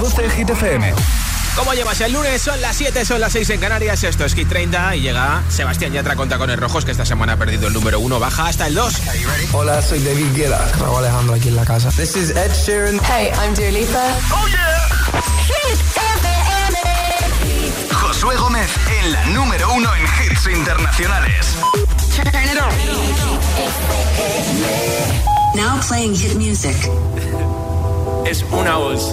Reproduce Hit FM. ¿Cómo llevas el lunes? Son las 7, son las 6 en Canarias. Esto es Hit 30 y llega Sebastián Yatra con Tacones Rojos, que esta semana ha perdido el número 1. Baja hasta el 2. Hola, soy David Guetta. Raúl Alejandro aquí en la casa. This is Ed Sheeran. Hey, I'm Dua Lipa. Oh yeah. Hit FM. Josué Gómez en la número 1 en hits internacionales. Turn it on. Now playing hit music. es una voz.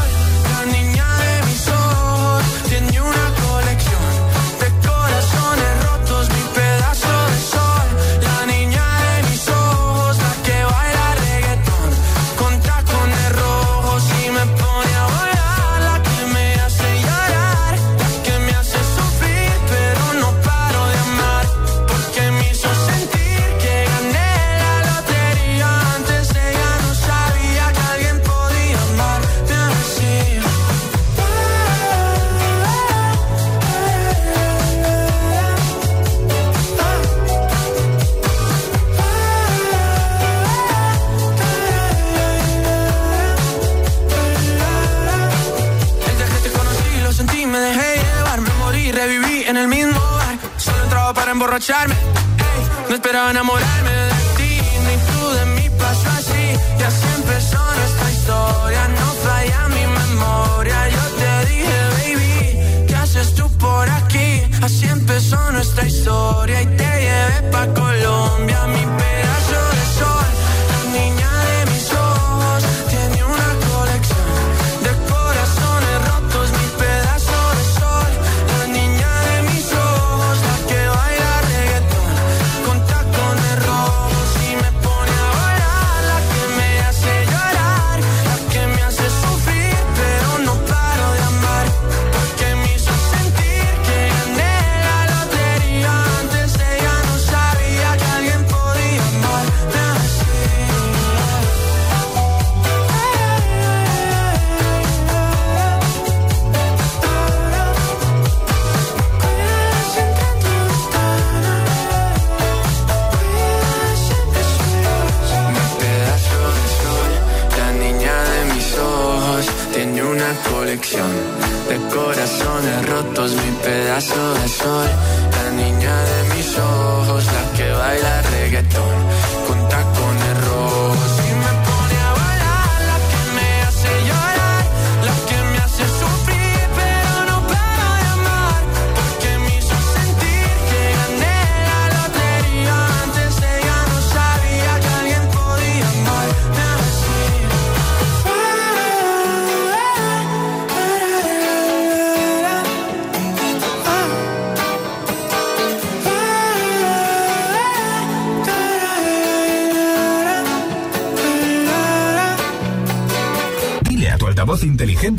emborracharme, no esperaba enamorarme de ti, ni tú de mí pasó así. Y así empezó nuestra historia, no falla mi memoria. Yo te dije, baby, ¿qué haces tú por aquí? Así empezó nuestra historia y te llevé pa' Colombia,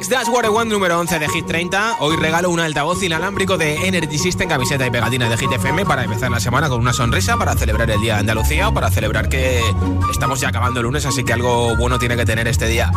What I Want, número 11 de Hit 30. Hoy regalo un altavoz inalámbrico de Energy System, camiseta y pegatina de Hit FM para empezar la semana con una sonrisa, para celebrar el Día de Andalucía o para celebrar que estamos ya acabando el lunes, así que algo bueno tiene que tener este día.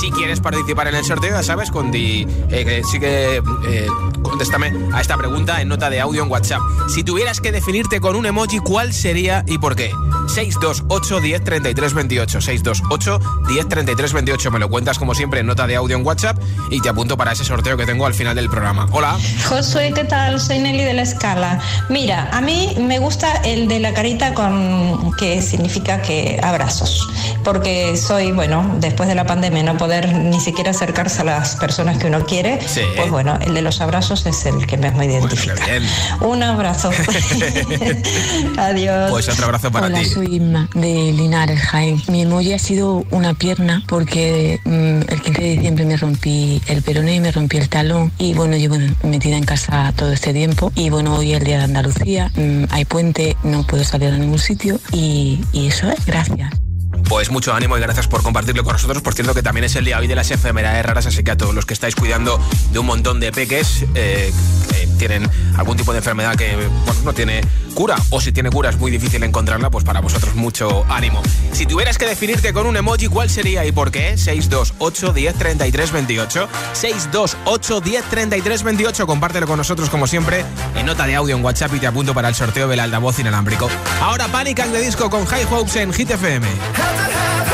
Si quieres participar en el sorteo, ya sabes, con di, eh, sí que eh, contéstame a esta pregunta en nota de audio en WhatsApp. Si tuvieras que definirte con un emoji, ¿cuál sería y por qué? 628 10 33 28 628 10 33 28 me lo cuentas como siempre en nota de audio en WhatsApp y te apunto para ese sorteo que tengo al final del programa. Hola. Josué, ¿qué tal? Soy Nelly de la Escala. Mira, a mí me gusta el de la carita con que significa que abrazos, porque soy, bueno, después de la pandemia no poder ni siquiera acercarse a las personas que uno quiere, Sí. pues bueno, el de los abrazos es el que más me identifica. Bien. Un abrazo. Adiós. Pues otro abrazo para Hola, ti. soy Inma de Linares, Jaén. Mi emoji ha sido una pierna porque mm, el 15 de diciembre me rompí el peroné y me rompí el talón. Y bueno, llevo metida en casa todo este tiempo. Y bueno, hoy es el Día de Andalucía, mm, hay puente, no puedo salir a ningún sitio. Y, y eso es, gracias. Pues mucho ánimo y gracias por compartirlo con nosotros. Por cierto que también es el día hoy de las enfermedades raras, así que a todos los que estáis cuidando de un montón de peques eh, que tienen algún tipo de enfermedad que no tiene cura o si tiene cura es muy difícil encontrarla, pues para vosotros mucho ánimo. Si tuvieras que definirte con un emoji, ¿cuál sería y por qué? 628 10 33 28. 628 10 33 28. Compártelo con nosotros como siempre en nota de audio en WhatsApp y te apunto para el sorteo del altavoz inalámbrico. Ahora Panic de Disco con High Hopes en Hit FM. have, have.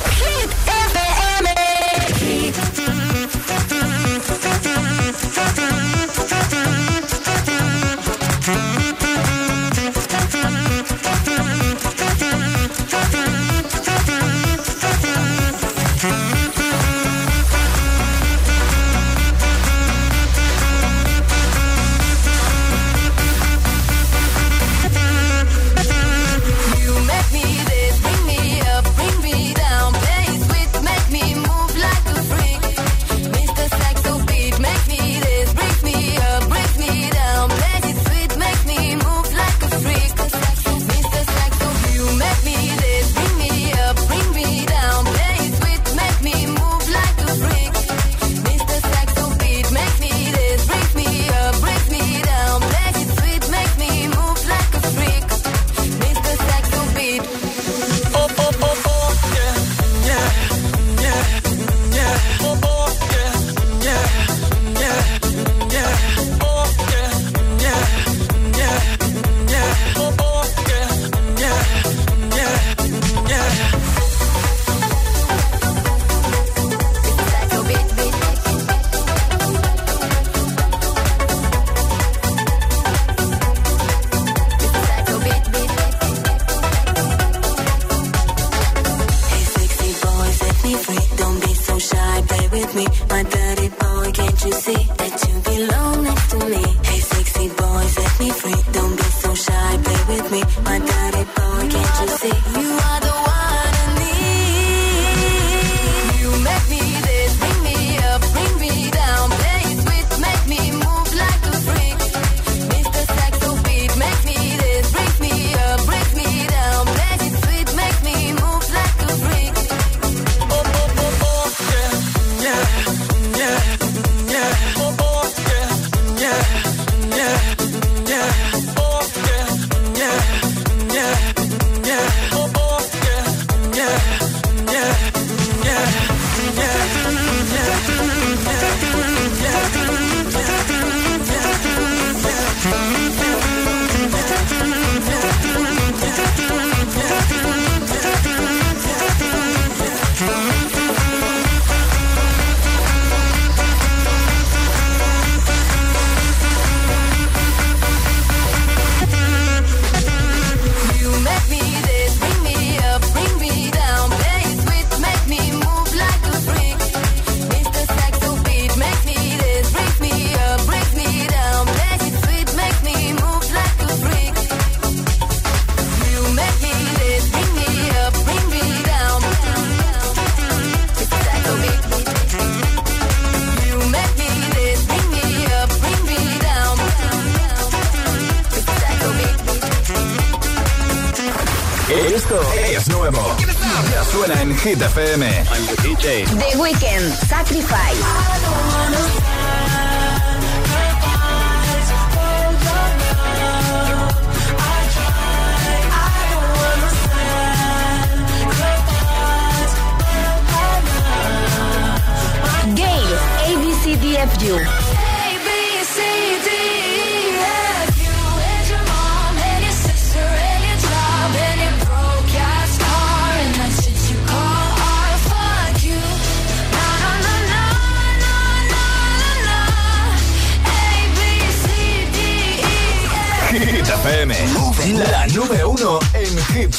Hit FM. I'm the DJ. The Weekend. Sacrifice.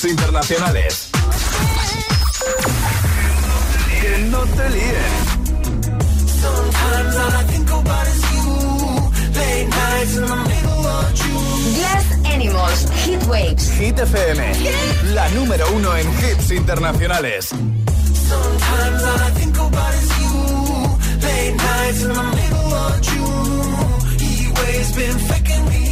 internacionales. Glass Animals, Heatwaves. Hit FM, la número uno en hits internacionales. Sometimes I think about been me.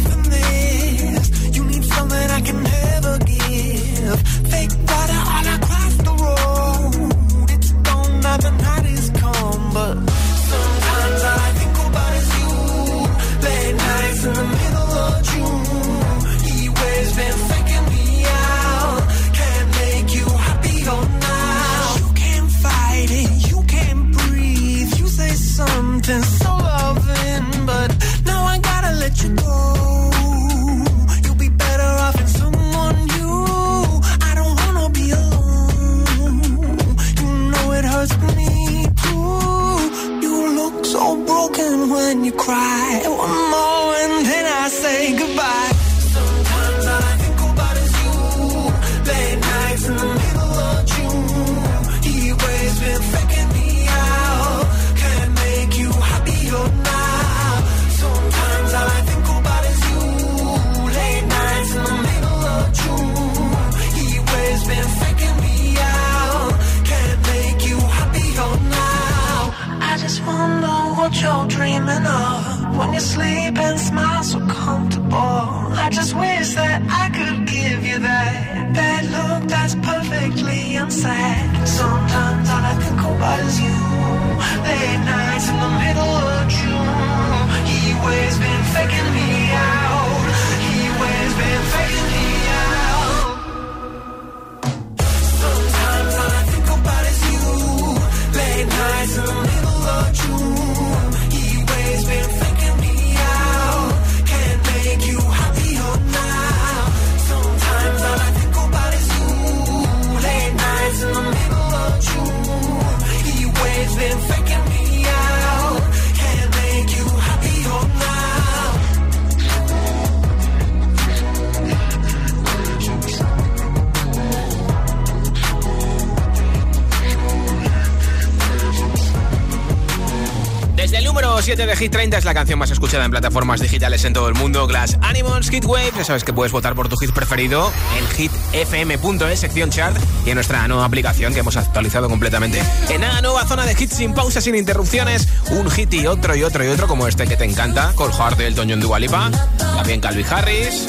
7 de Hit 30 es la canción más escuchada en plataformas digitales en todo el mundo, Glass Animals Hit Wave. Ya sabes que puedes votar por tu hit preferido en hitfm.es, sección chart, y en nuestra nueva aplicación que hemos actualizado completamente. En una nueva zona de hits sin pausas, sin interrupciones, un hit y otro y otro y otro, como este que te encanta, Cold Heart de Elton John Dualipa, también Calvin Harris.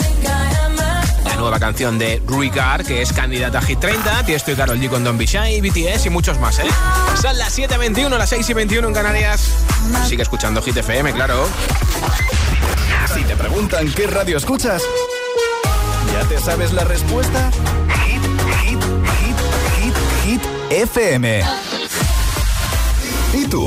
Nueva canción de Ricard, que es candidata a Hit 30, Tiesto y Karol G con Don Bishai, BTS y muchos más, ¿eh? Son las 7.21, las 6.21 en Canarias. Sigue escuchando Hit FM, claro. Si te preguntan qué radio escuchas, ¿ya te sabes la respuesta? Hit, hit, hit, hit, hit, FM. ¿Y tú?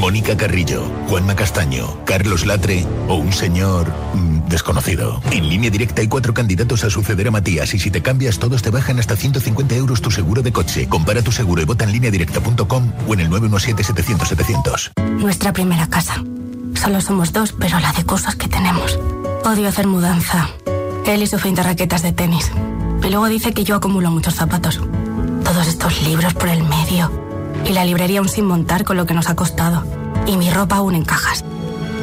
Mónica Carrillo, Juanma Castaño, Carlos Latre o un señor mm, desconocido. En línea directa hay cuatro candidatos a suceder a Matías y si te cambias todos te bajan hasta 150 euros tu seguro de coche. Compara tu seguro y vota en línea directa.com o en el 917-700-700. Nuestra primera casa. Solo somos dos, pero la de cosas que tenemos. Odio hacer mudanza. Él y su 20 raquetas de tenis. Y luego dice que yo acumulo muchos zapatos. Todos estos libros por el medio. Y la librería aún sin montar con lo que nos ha costado. Y mi ropa aún en cajas.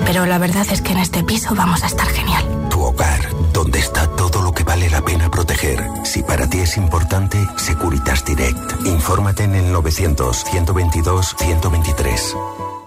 Pero la verdad es que en este piso vamos a estar genial. Tu hogar, donde está todo lo que vale la pena proteger. Si para ti es importante, Securitas Direct. Infórmate en el 900-122-123.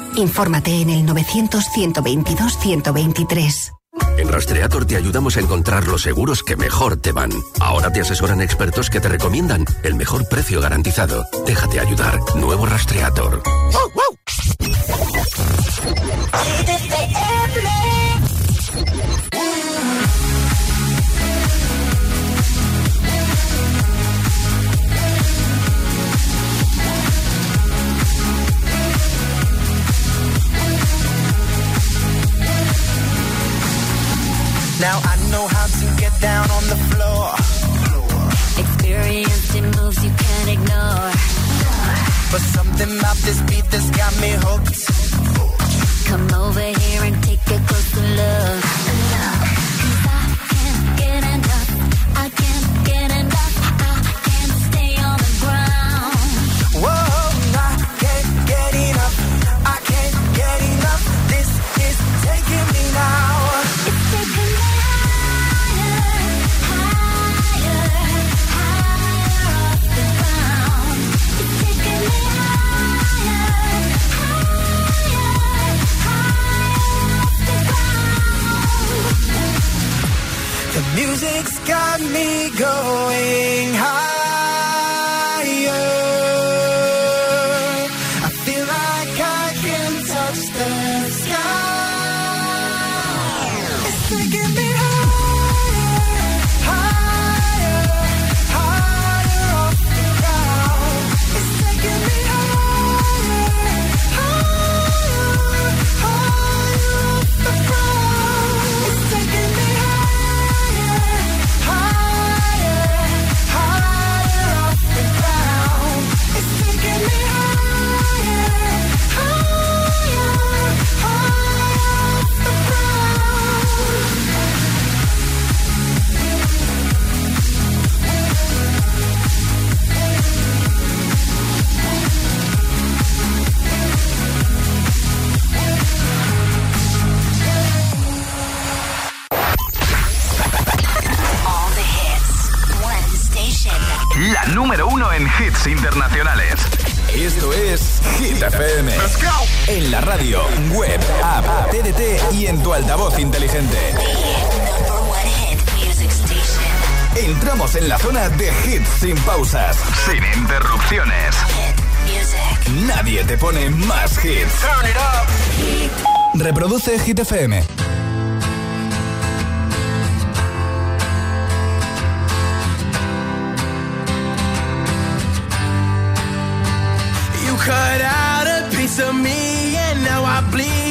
Infórmate en el 900-122-123. En Rastreator te ayudamos a encontrar los seguros que mejor te van. Ahora te asesoran expertos que te recomiendan el mejor precio garantizado. Déjate ayudar. Nuevo Rastreator. Now I know how to get down on the floor. Experiencing moves you can't ignore. But something about this beat that's got me hooked. Come over here y en tu altavoz inteligente. Entramos en la zona de hits sin pausas, sin interrupciones. Nadie te pone más hits. Reproduce Hit FM. cut out a piece of me and now I bleed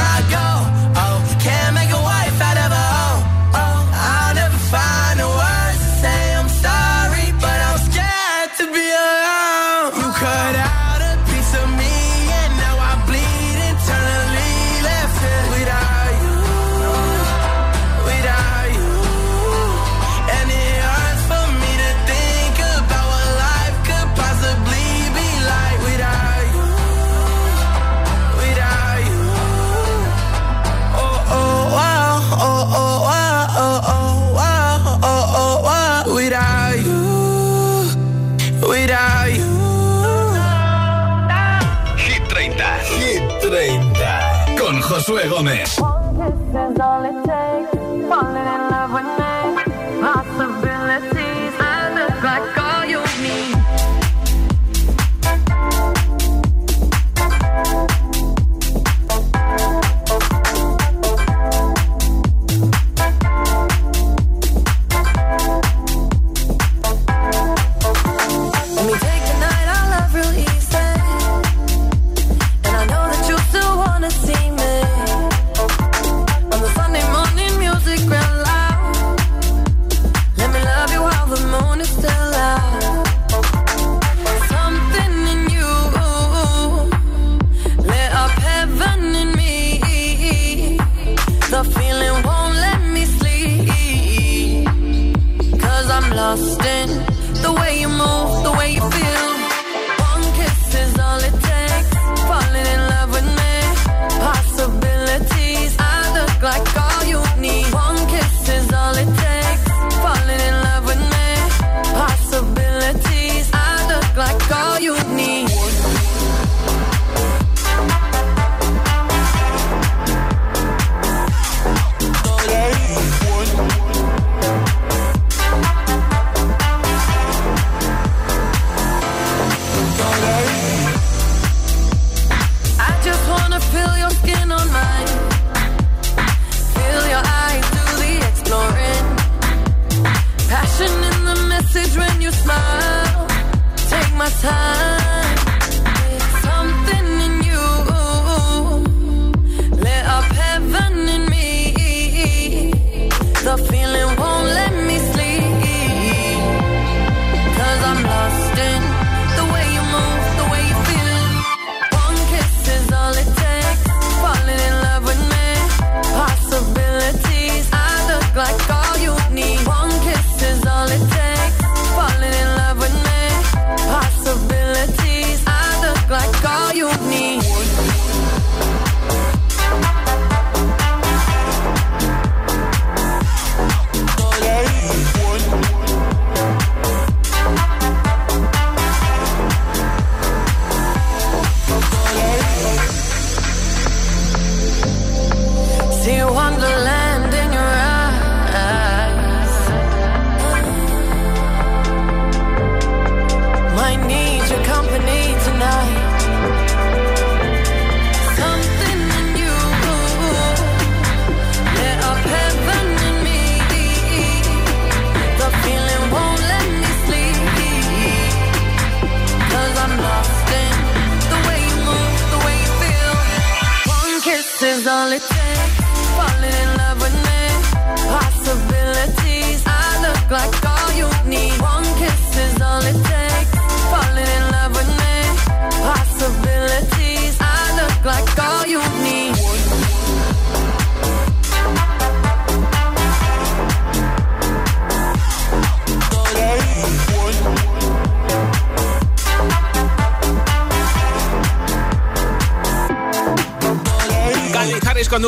Josué Gómez. lost in the way you move, the way you feel.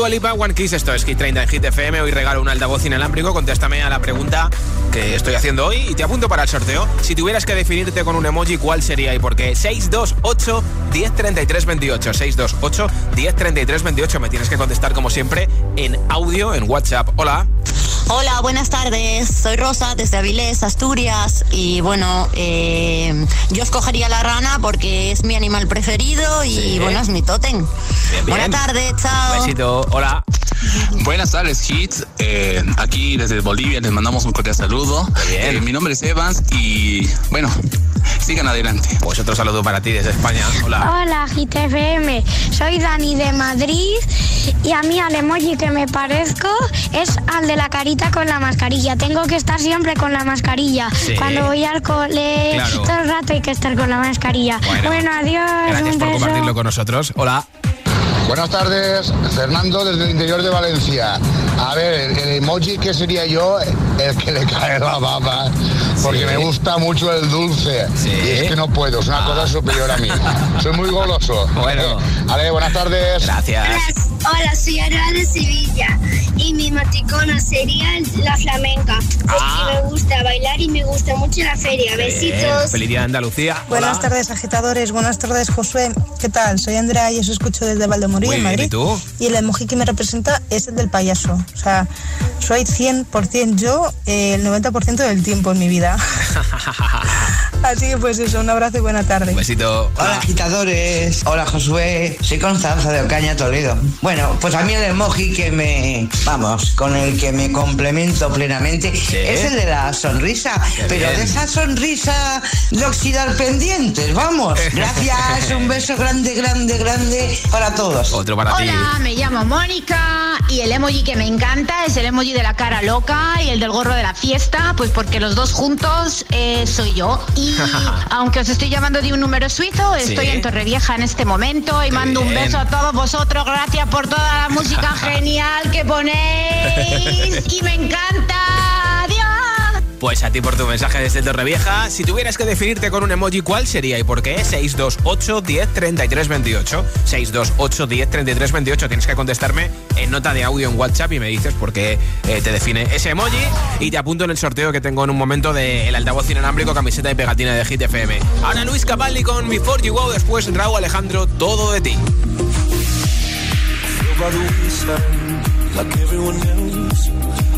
Dua Lipa, One Kiss, esto es Hit 30 en Hit FM. Hoy regalo un altavoz inalámbrico. Contéstame a la pregunta que estoy haciendo hoy y te apunto para el sorteo. Si tuvieras que definirte con un emoji, ¿cuál sería y por qué? 628 1033 28. 628 1033 28. Me tienes que contestar como siempre en audio, en WhatsApp. Hola. Hola, buenas tardes. Soy Rosa desde Avilés, Asturias. Y bueno, eh, yo escogería la rana porque es mi animal preferido y Sí. bueno, es mi tótem. Buenas tardes, chao. Besito. Hola. Buenas tardes, Hits. Eh, aquí desde Bolivia les mandamos un cordial saludo. Eh, mi nombre es Evans y bueno, sigan adelante. Pues otro saludo para ti desde España. Hola. Hola, GTFM. Soy Dani de Madrid y a mí al emoji que me parezco es al de la carita con la mascarilla. Tengo que estar siempre con la mascarilla. Sí. Cuando voy al cole, Claro. todo el rato hay que estar con la mascarilla. Bueno. Bueno, adiós. Gracias un por beso. compartirlo con nosotros. Hola. Buenas tardes, Fernando desde el interior de Valencia. A ver, el, emoji que sería yo, el que le cae la baba, porque Sí. me gusta mucho el dulce. Y es que no puedo, es una cosa superior a mí. Soy muy goloso. Bueno. Vale, buenas tardes. Gracias. Hola, soy Ana de Sevilla y mi emoticona sería la flamenca. Porque me gusta bailar y me gusta mucho la feria. Bien. Feliz día de Andalucía. Buenas Hola. tardes, agitadores. Buenas tardes, Josué. ¿Qué tal? Soy Andrea y os escucho desde Valdemorillo, Muy en bien, Madrid. ¿y tú? Y el emoji que me representa es el del payaso. O sea, soy 100% yo eh, el 90% del tiempo en mi vida. Así que pues eso, un abrazo y buena tarde. Besito. Hola agitadores, hola Josué, soy Constanza de Ocaña, Toledo. Bueno, pues a mí el emoji que me, vamos, con el que me complemento plenamente es el de la sonrisa, Qué pero bien. de esa sonrisa de oxidar pendientes, vamos. Gracias, un beso grande, grande, grande para todos. Otro para Hola, me llamo Mónica y el emoji que me encanta es el emoji de la cara loca y el del gorro de la fiesta, pues porque los dos juntos eh, soy yo. Y aunque os estoy llamando de un número suizo, estoy Sí. en Torrevieja en este momento y mando un beso a todos vosotros. Gracias por toda la música genial que ponéis y me encanta. Pues a ti por tu mensaje desde Torrevieja. Si tuvieras que definirte con un emoji, ¿cuál sería y por qué? 628 10 33 28. 628 10 33 28. Tienes que contestarme en nota de audio en WhatsApp y me dices por qué eh, te define ese emoji. Y te apunto en el sorteo que tengo en un momento del altavoz inalámbrico, camiseta y pegatina de Hit FM. Ahora Luis Capaldi con Before You Go. Después Raúl Alejandro, todo de ti.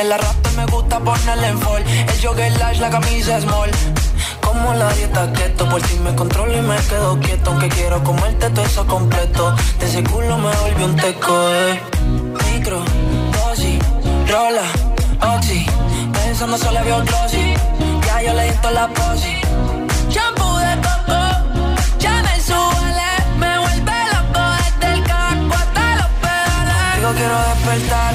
un call. El arrastre me gusta ponerle en fall. El jogger large, la camisa small. Como la dieta keto, por si me controlo y me quedo quieto. Aunque quiero comerte todo eso completo. De ese culo me volvió un teco, eh. Micro, dosis, rola, oxi. Pensando solo veo glossy. Ya yo le di la posi. Shampoo de coco, ya me suele, me vuelve loco desde el carro hasta los pedales. Digo quiero despertar,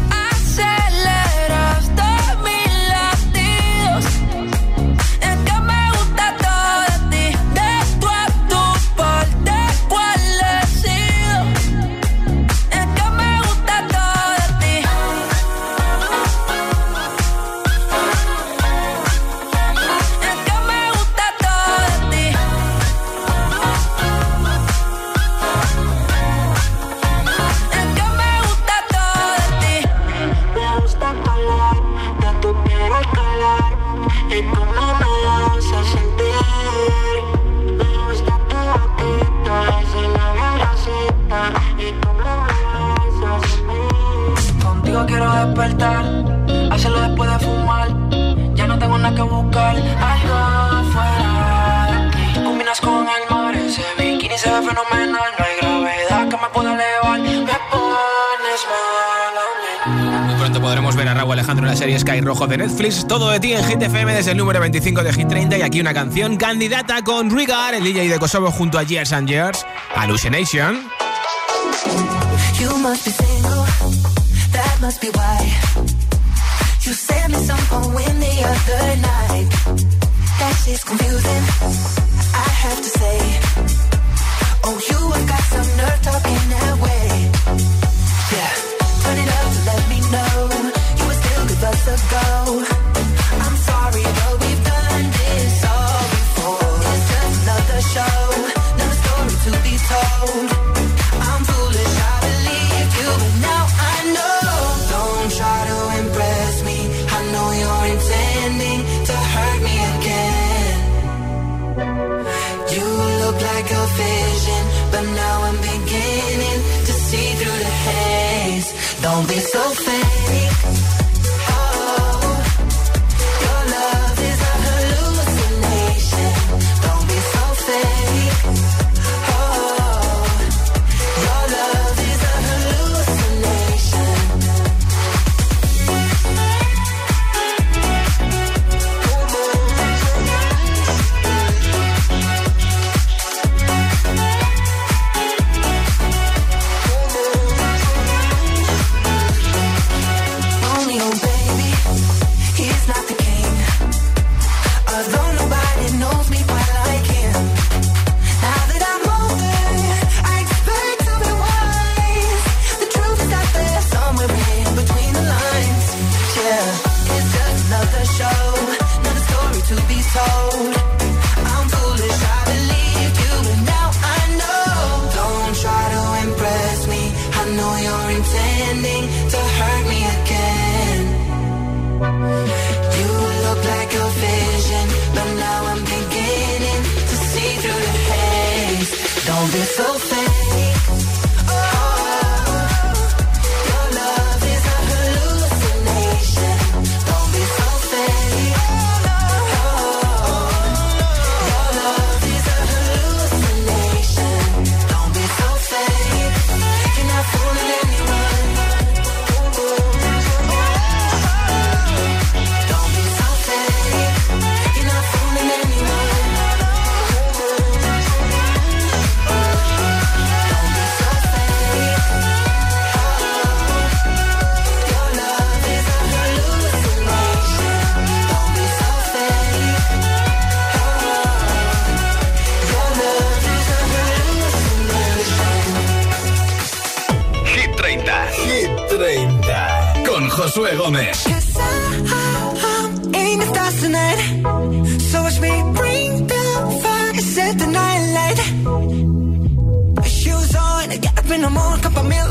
Netflix. Todo de ti en Hit FM desde el número 25 de Hit 30 y aquí una canción candidata con Rigar, el DJ de Kosovo junto a Years and Years, Hallucination. I have to say. I'm beginning to see through the haze. Don't be so fake. Josué Gómez. Shoes on, get up in the morning, cup of milk.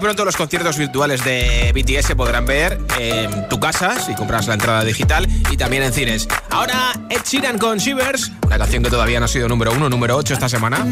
pronto los conciertos virtuales de BTS se podrán ver en tu casa si compras la entrada digital y también en cines. Ahora Ed Sheeran con Shivers, una canción que todavía no ha sido número uno, número 8 esta semana.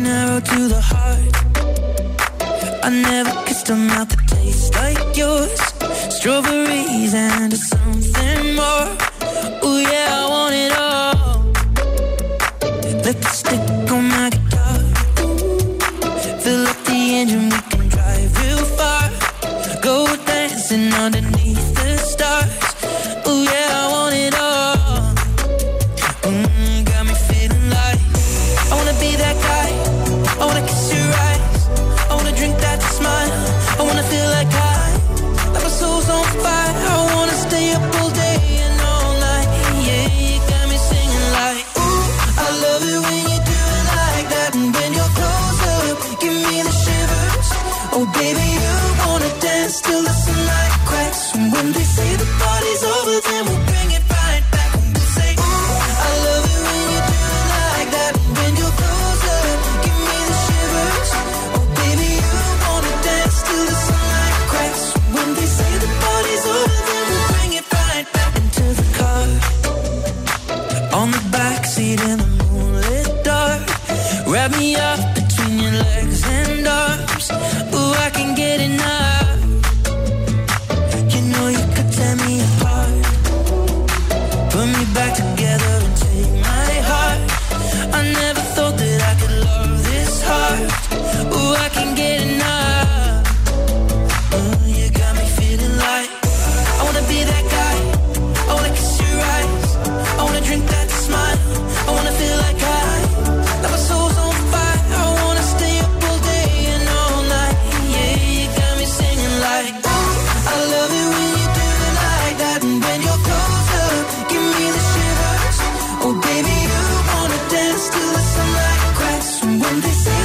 Monday.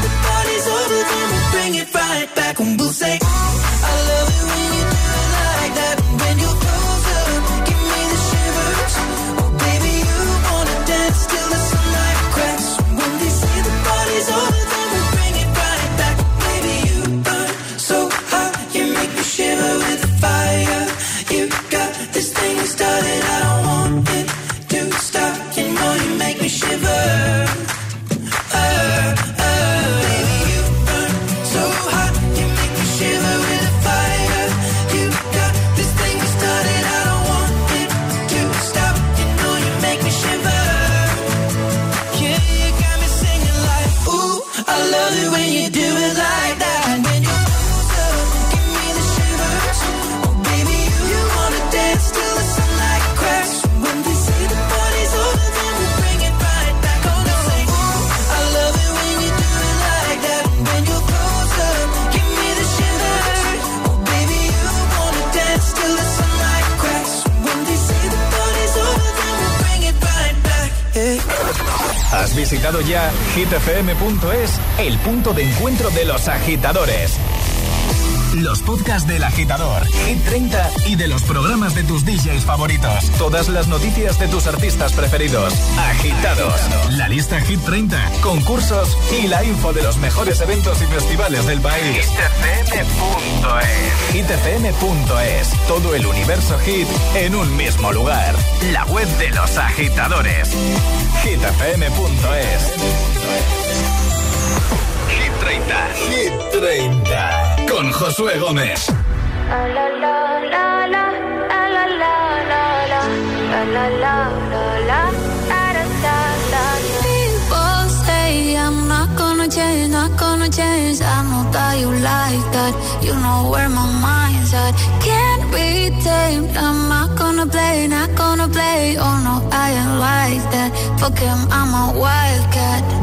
hitfm.es, el punto de encuentro de los agitadores. Los podcasts del agitador, Hit 30 y de los programas de tus DJs favoritos. Todas las noticias de tus artistas preferidos. Agitados. La lista Hit 30, concursos y la info de los mejores eventos y festivales del país. hitfm.es. hitfm.es. Todo el universo hit en un mismo lugar. La web de los agitadores. hitfm.es. Hit 30. Hit 30. Con Josué Gómez. People say I'm not gonna change, not gonna change. I know that you like that. You know where my mind's at. Can't be tamed. I'm not gonna play, not gonna play. Oh no, I ain't like that. Fuck him, I'm a wildcat.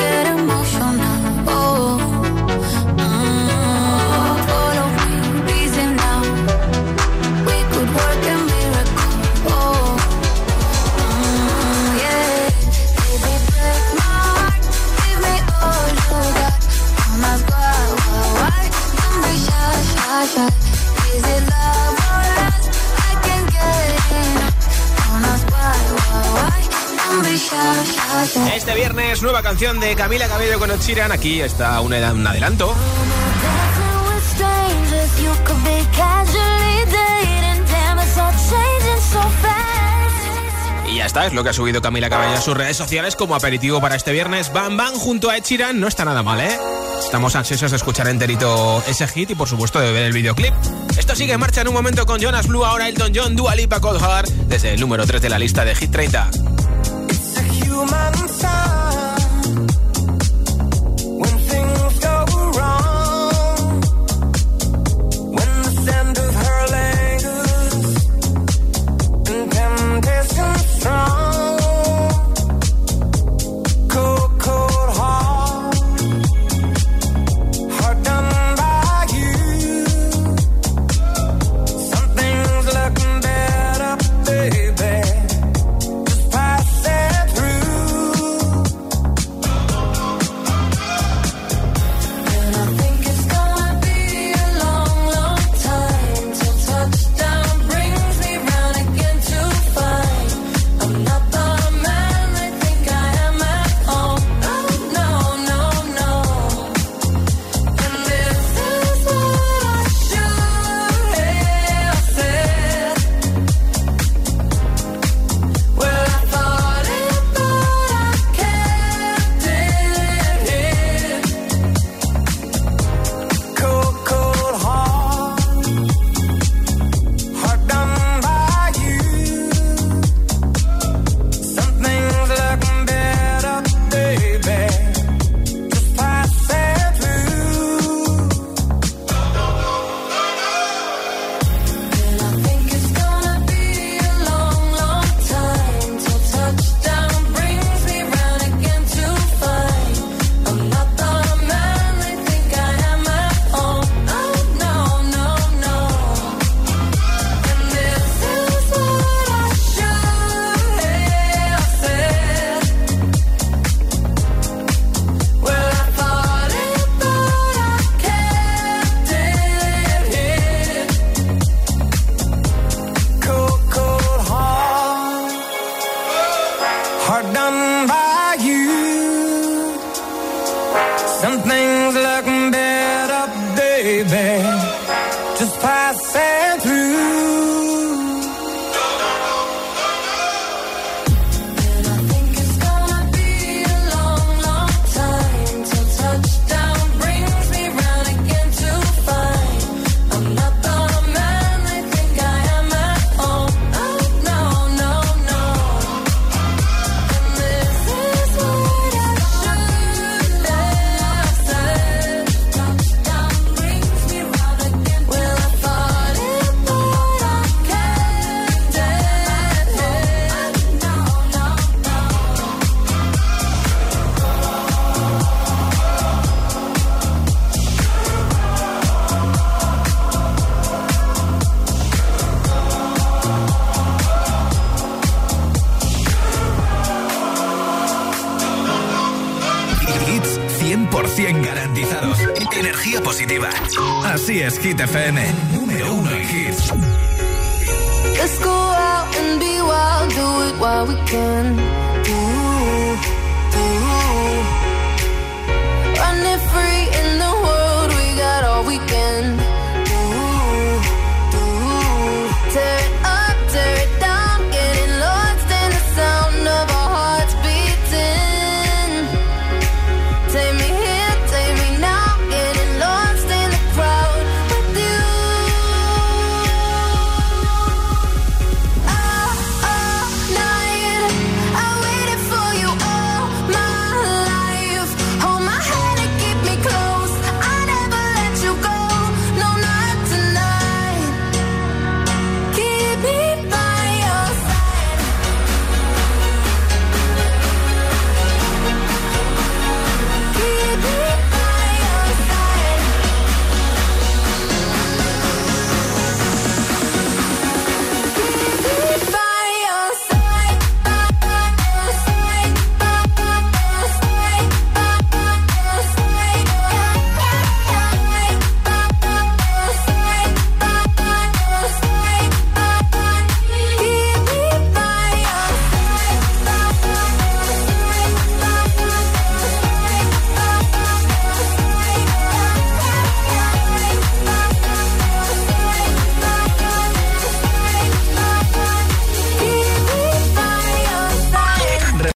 canción de Camila Cabello con Ochiran. Aquí está un, un adelanto. Y ya está, es lo que ha subido Camila Cabello a sus redes sociales como aperitivo para este viernes. Bam Bam junto a Echiran, no está nada mal, ¿eh? Estamos ansiosos de escuchar enterito ese hit y por supuesto de ver el videoclip. Esto sigue en marcha en un momento con Jonas Blue, ahora Elton John, Dua Lipa, Cold Heart, desde el número 3 de la lista de Hit 30. energía positiva. Así es, Hit FM, número uno en hits. Let's go out and be wild, do it while we can. Do, do. Run it free and